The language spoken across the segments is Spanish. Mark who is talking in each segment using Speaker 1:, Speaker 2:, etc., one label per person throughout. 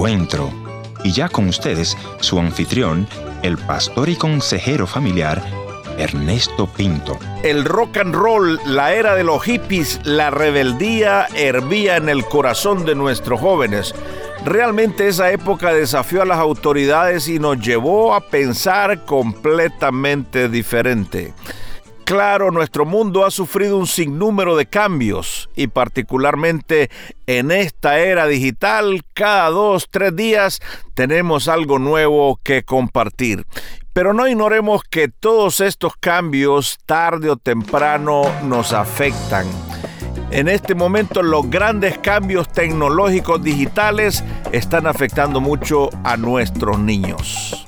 Speaker 1: encuentro. Y ya con ustedes, su anfitrión, el pastor y consejero familiar, Ernesto Pinto.
Speaker 2: El rock and roll, la era de los hippies, la rebeldía hervía en el corazón de nuestros jóvenes. Realmente esa época desafió a las autoridades y nos llevó a pensar completamente diferente. Claro, nuestro mundo ha sufrido un sinnúmero de cambios y particularmente en esta era digital, cada dos, tres días tenemos algo nuevo que compartir. Pero no ignoremos que todos estos cambios tarde o temprano nos afectan. En este momento los grandes cambios tecnológicos digitales están afectando mucho a nuestros niños.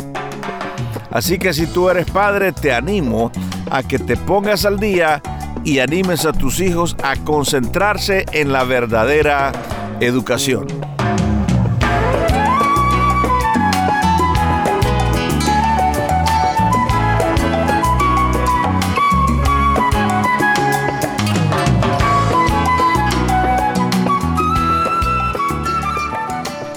Speaker 2: Así que si tú eres padre, te animo a que te pongas al día y animes a tus hijos a concentrarse en la verdadera educación.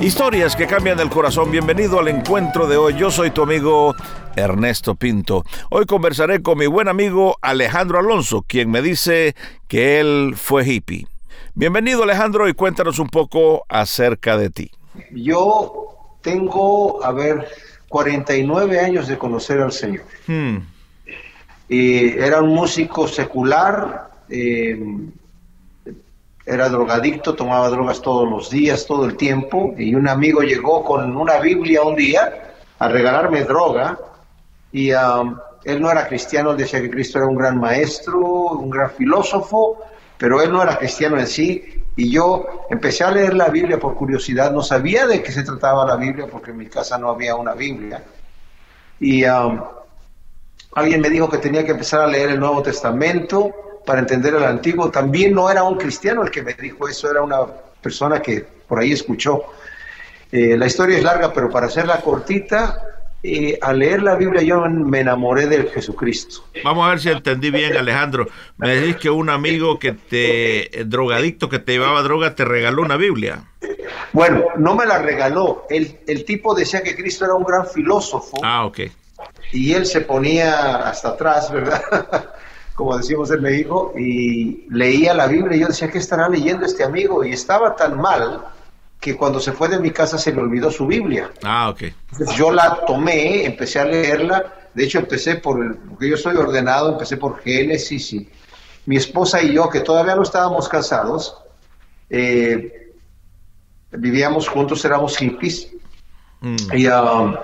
Speaker 2: Historias que cambian el corazón. Bienvenido al encuentro de hoy. Yo soy tu amigo Ernesto Pinto. Hoy conversaré con mi buen amigo Alejandro Alonso, quien me dice que él fue hippie. Bienvenido Alejandro y cuéntanos un poco acerca de ti.
Speaker 3: Yo tengo, a ver, 49 años de conocer al Señor. Hmm. era un músico secular. Eh, era drogadicto, tomaba drogas todos los días, todo el tiempo, y un amigo llegó con una Biblia un día a regalarme droga, y um, él no era cristiano, decía que Cristo era un gran maestro, un gran filósofo, pero él no era cristiano en sí, y yo empecé a leer la Biblia por curiosidad, no sabía de qué se trataba la Biblia porque en mi casa no había una Biblia, y um, alguien me dijo que tenía que empezar a leer el Nuevo Testamento, para entender el antiguo. También no era un cristiano el que me dijo eso, era una persona que por ahí escuchó. Eh, la historia es larga, pero para hacerla cortita, eh, al leer la Biblia yo me enamoré de Jesucristo.
Speaker 2: Vamos a ver si entendí bien, Alejandro. Me decís que un amigo que te, drogadicto que te llevaba droga, te regaló una Biblia.
Speaker 3: Bueno, no me la regaló. El, el tipo decía que Cristo era un gran filósofo.
Speaker 2: Ah, ok.
Speaker 3: Y él se ponía hasta atrás, ¿verdad? Como decimos en México, y leía la Biblia y yo decía, ¿qué estará leyendo este amigo? Y estaba tan mal que cuando se fue de mi casa se le olvidó su Biblia.
Speaker 2: Ah, ok.
Speaker 3: Entonces yo la tomé, empecé a leerla, de hecho empecé por, porque yo soy ordenado, empecé por Génesis y mi esposa y yo, que todavía no estábamos casados, eh, vivíamos juntos, éramos hippies, mm. y... Um,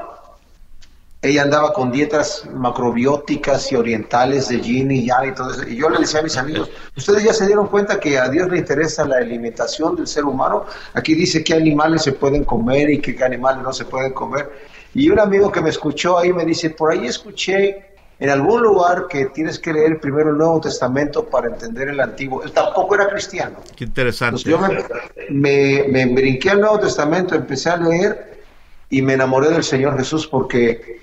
Speaker 3: ella andaba con dietas macrobióticas y orientales de yin y yang y todo eso. Y yo le decía a mis amigos, ustedes ya se dieron cuenta que a Dios le interesa la alimentación del ser humano. Aquí dice qué animales se pueden comer y qué animales no se pueden comer. Y un amigo que me escuchó ahí me dice, por ahí escuché en algún lugar que tienes que leer primero el Nuevo Testamento para entender el Antiguo. Él tampoco era cristiano.
Speaker 2: Qué interesante.
Speaker 3: yo me, me, me brinqué al Nuevo Testamento, empecé a leer y me enamoré del Señor Jesús porque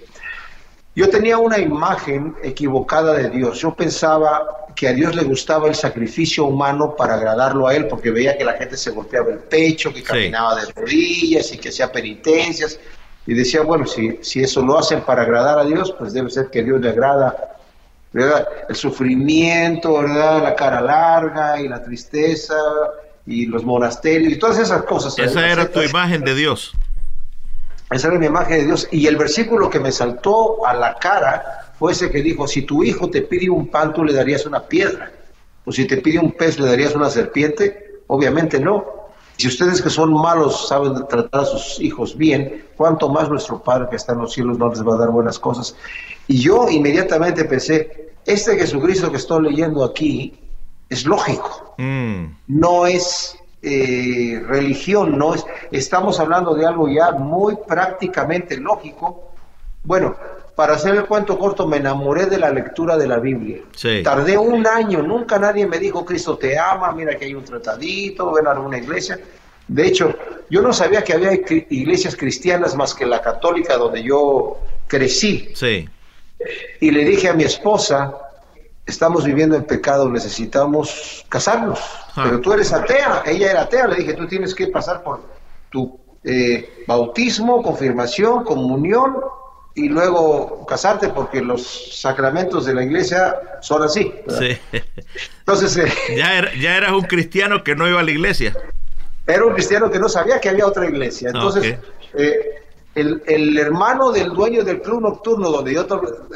Speaker 3: yo tenía una imagen equivocada de Dios. Yo pensaba que a Dios le gustaba el sacrificio humano para agradarlo a Él, porque veía que la gente se golpeaba el pecho, que caminaba de rodillas y que hacía penitencias. Y decía, bueno, si, si eso lo hacen para agradar a Dios, pues debe ser que a Dios le agrada ¿verdad? el sufrimiento, ¿verdad? la cara larga y la tristeza y los monasterios y todas esas cosas.
Speaker 2: Esa era tu imagen de Dios.
Speaker 3: Esa era mi imagen de Dios. Y el versículo que me saltó a la cara fue ese que dijo, si tu hijo te pide un pan, tú le darías una piedra. O si te pide un pez, le darías una serpiente. Obviamente no. Si ustedes que son malos saben tratar a sus hijos bien, cuánto más nuestro Padre que está en los cielos no les va a dar buenas cosas. Y yo inmediatamente pensé, este Jesucristo que estoy leyendo aquí es lógico. Mm. No es eh, religión, no es, estamos hablando de algo ya muy prácticamente lógico. Bueno, para hacer el cuento corto, me enamoré de la lectura de la Biblia. Tardé un año, nunca nadie me dijo, Cristo te ama, mira que hay un tratadito, ven a alguna iglesia. De hecho, yo no sabía que había iglesias cristianas más que la católica donde yo crecí.
Speaker 2: Sí.
Speaker 3: Y le dije a mi esposa, estamos viviendo en pecado, necesitamos casarnos. Ah. Pero tú eres atea, ella era atea, le dije, tú tienes que pasar por tu eh, bautismo, confirmación, comunión y luego casarte porque los sacramentos de la iglesia son así.
Speaker 2: Entonces... Eh, ya, ya eras un cristiano que no iba a la iglesia.
Speaker 3: Era un cristiano que no sabía que había otra iglesia. Entonces, eh, el, hermano del dueño del club nocturno donde yo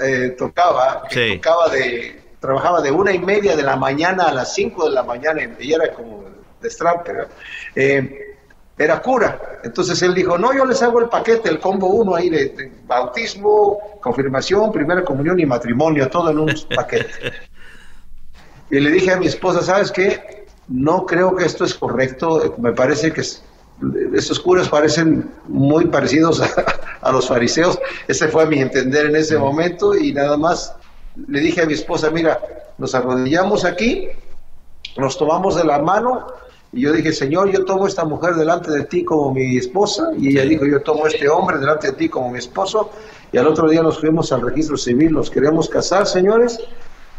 Speaker 3: eh, tocaba, tocaba de, trabajaba de una y media de la mañana a las cinco de la mañana y era como de Stramper, eh, era cura. Entonces él dijo, no, yo les hago el paquete, el combo uno ahí de, bautismo, confirmación, primera comunión y matrimonio, todo en un paquete. y le dije a mi esposa, ¿sabes qué? no creo que esto es correcto, me parece que estos curas parecen muy parecidos a, los fariseos, ese fue a mi entender en ese momento y nada más le dije a mi esposa, mira, nos arrodillamos aquí, nos tomamos de la mano y yo dije, Señor, yo tomo esta mujer delante de ti como mi esposa y ella dijo, yo tomo este hombre delante de ti como mi esposo y al otro día nos fuimos al registro civil, nos queremos casar, señores,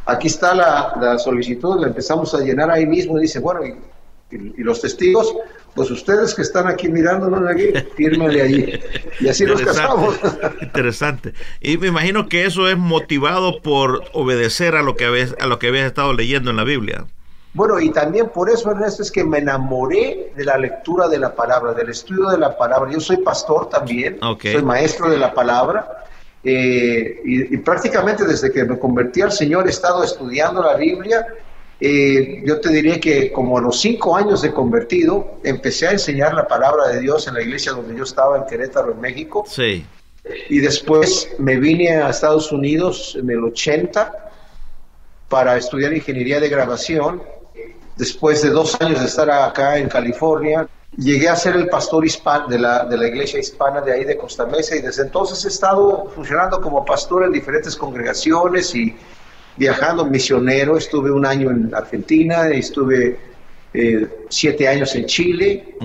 Speaker 3: Aquí está la, solicitud, la empezamos a llenar ahí mismo y dice, bueno, y, los testigos, pues ustedes que están aquí mirándonos aquí, fírmenle allí. Y así nos casamos.
Speaker 2: Interesante. Y me imagino que eso es motivado por obedecer a lo que habías, a lo que habías estado leyendo en la Biblia.
Speaker 3: Bueno, y también por eso, Ernesto, es que me enamoré de la lectura de la palabra, del estudio de la palabra. Yo soy pastor también, soy maestro de la palabra, eh, y, prácticamente desde que me convertí al Señor he estado estudiando la Biblia. Eh, yo te diría que como a los cinco años de convertido, empecé a enseñar la palabra de Dios en la iglesia donde yo estaba en Querétaro, en México.
Speaker 2: Sí.
Speaker 3: Y después me vine a Estados Unidos en el 80 para estudiar ingeniería de grabación. Después de dos años de estar acá en California, Llegué a ser el pastor hispano de la, de la iglesia hispana de ahí de Costa Mesa y desde entonces he estado funcionando como pastor en diferentes congregaciones y viajando misionero. Estuve un año en Argentina, estuve eh, siete años en Chile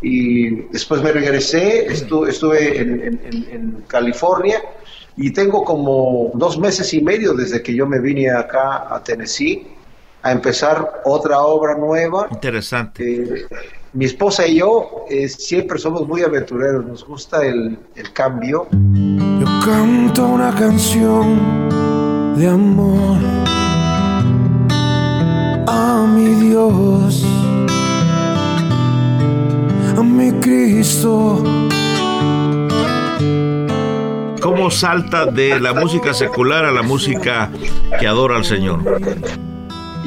Speaker 3: y después me regresé, estuve, estuve en, en, California y tengo como dos meses y medio desde que yo me vine acá a Tennessee a empezar otra obra nueva.
Speaker 2: Interesante.
Speaker 3: Eh, mi esposa y yo eh, siempre somos muy aventureros, nos gusta el, cambio.
Speaker 4: Yo canto una canción de amor a mi Dios, a mi Cristo.
Speaker 2: ¿Cómo salta de la música secular a la música que adora al Señor?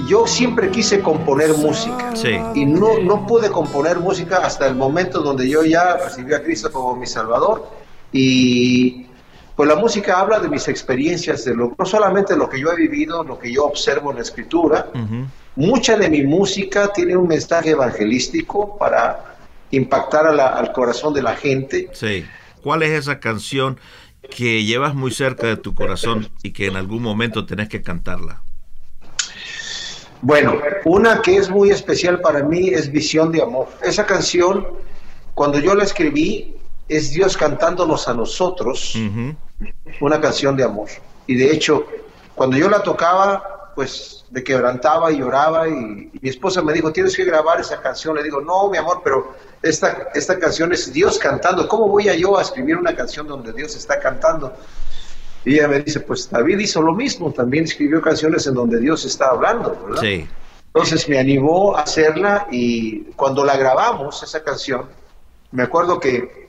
Speaker 3: yo siempre quise componer música y no, no pude componer música hasta el momento donde yo ya recibí a Cristo como mi Salvador y pues la música habla de mis experiencias, de lo, no solamente lo que yo he vivido, lo que yo observo en la escritura, mucha de mi música tiene un mensaje evangelístico para impactar al corazón de la gente.
Speaker 2: Sí. ¿Cuál es esa canción que llevas muy cerca de tu corazón y que en algún momento tenés que cantarla?
Speaker 3: Bueno, una que es muy especial para mí es Visión de Amor. Esa canción, cuando yo la escribí, es Dios cantándonos a nosotros una canción de amor. Y de hecho, cuando yo la tocaba, pues me quebrantaba y lloraba y, mi esposa me dijo, tienes que grabar esa canción. Le digo, no, mi amor, pero esta, esta canción es Dios cantando. ¿Cómo voy a yo a escribir una canción donde Dios está cantando? Y ella me dice, pues David hizo lo mismo, también escribió canciones en donde Dios está hablando, ¿verdad? Sí. Entonces me animó a hacerla y cuando la grabamos, esa canción, me acuerdo que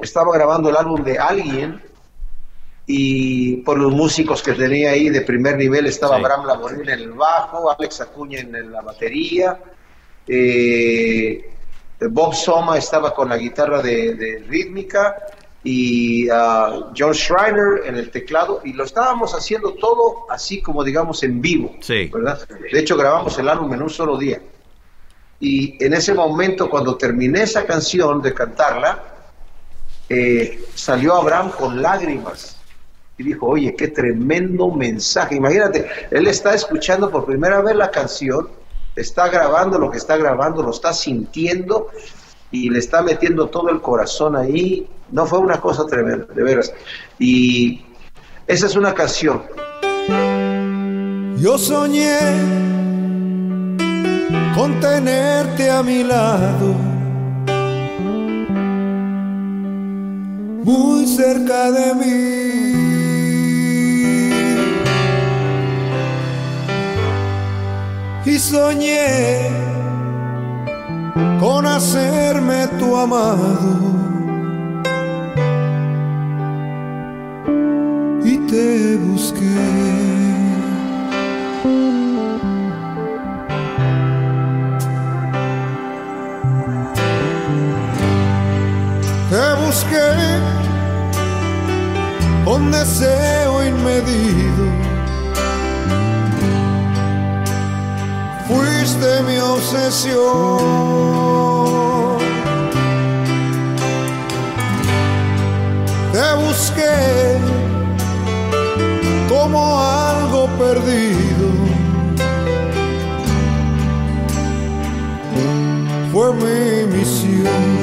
Speaker 3: estaba grabando el álbum de alguien y por los músicos que tenía ahí de primer nivel estaba Abraham Laborín en el bajo, Alex Acuña en la batería, eh, Bob Soma estaba con la guitarra de rítmica y uh, John Schreiner en el teclado y lo estábamos haciendo todo así como digamos en vivo, ¿verdad? De hecho grabamos el álbum en un solo día. Y en ese momento cuando terminé esa canción de cantarla, eh, salió Abraham con lágrimas y dijo, oye, qué tremendo mensaje. Imagínate, él está escuchando por primera vez la canción, está grabando lo que está grabando, lo está sintiendo y le está metiendo todo el corazón ahí. No fue una cosa tremenda, de veras. Y esa es una canción.
Speaker 4: Yo soñé con tenerte a mi lado muy cerca de mí. Y soñé con hacerme tu amado. Y te busqué. Te busqué como algo perdido. Fue mi misión.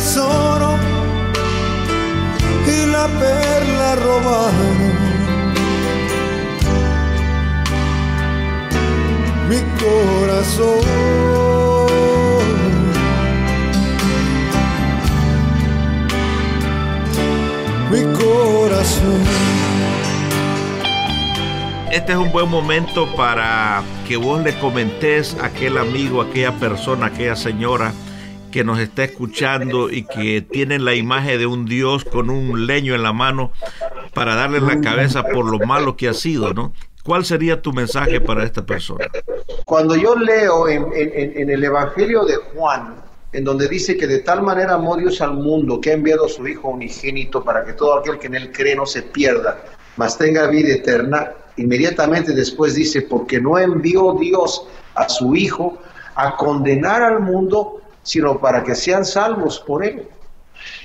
Speaker 4: Tesoro y la perla mi corazón. mi corazón.
Speaker 2: Este es un buen momento para que vos le comentes a aquel amigo, a aquella persona, a aquella señora que nos está escuchando y que tiene la imagen de un Dios con un leño en la mano para darle la cabeza por lo malo que ha sido, ¿no? ¿Cuál sería tu mensaje para esta persona?
Speaker 3: Cuando yo leo en, en el Evangelio de Juan, en donde dice que de tal manera amó Dios al mundo que ha enviado a su Hijo unigénito para que todo aquel que en él cree no se pierda, mas tenga vida eterna. Inmediatamente después dice, porque no envió Dios a su Hijo a condenar al mundo, sino para que sean salvos por él.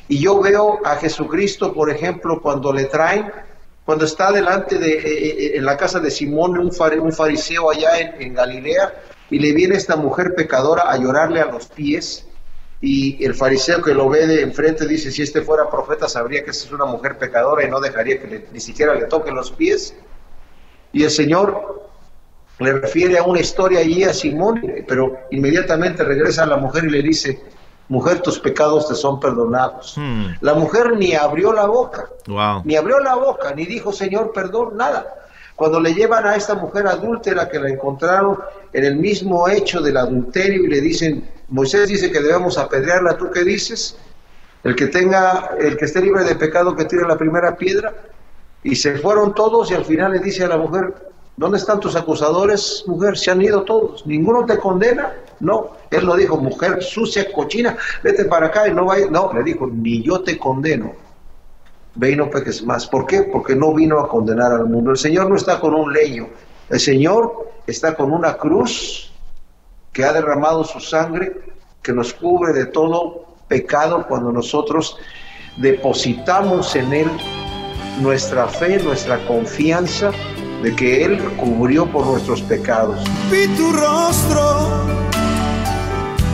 Speaker 3: Y yo veo a Jesucristo, por ejemplo, cuando le traen, cuando está delante de, eh, eh, en la casa de Simón, un, fariseo allá en, Galilea, y le viene esta mujer pecadora a llorarle a los pies, y el fariseo que lo ve de enfrente dice, si este fuera profeta sabría que esta es una mujer pecadora y no dejaría que ni siquiera le toquen los pies. Y el Señor le refiere a una historia allí a Simón, pero inmediatamente regresa a la mujer y le dice, mujer, tus pecados te son perdonados. Hmm. La mujer ni abrió la boca, ni abrió la boca, ni dijo, Señor, perdón, nada. Cuando le llevan a esta mujer adúltera que la encontraron en el mismo hecho del adulterio y le dicen, Moisés dice que debemos apedrearla, ¿tú qué dices? El que tenga, el que esté libre de pecado que tire la primera piedra. Y se fueron todos y al final le dice a la mujer, ¿dónde están tus acusadores, mujer? Se han ido todos. ¿Ninguno te condena? No. Él lo dijo, mujer sucia, cochina, vete para acá y no vaya. No, le dijo, ni yo te condeno. Ve y no peques más. ¿Por qué? Porque no vino a condenar al mundo. El Señor no está con un leño. El Señor está con una cruz que ha derramado su sangre, que nos cubre de todo pecado cuando nosotros depositamos en Él nuestra fe, nuestra confianza de que Él cubrió por nuestros pecados.
Speaker 4: Vi tu rostro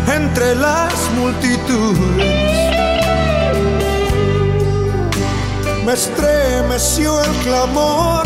Speaker 4: entre las multitudes. Me estremeció el clamor